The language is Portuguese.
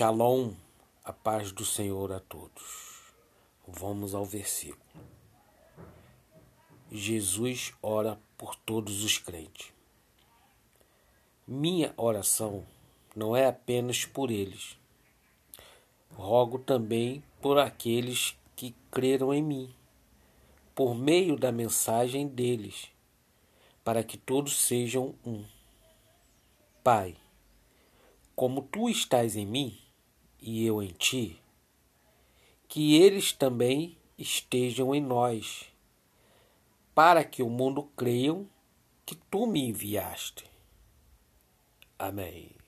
Shalom, a paz do Senhor a todos. Vamos ao versículo. Jesus ora por todos os crentes. Minha oração não é apenas por eles. Rogo também por aqueles que creram em mim, por meio da mensagem deles, para que todos sejam um. Pai, como tu estás em mim e eu em ti, que eles também estejam em nós, para que o mundo creiam que tu me enviaste. Amém.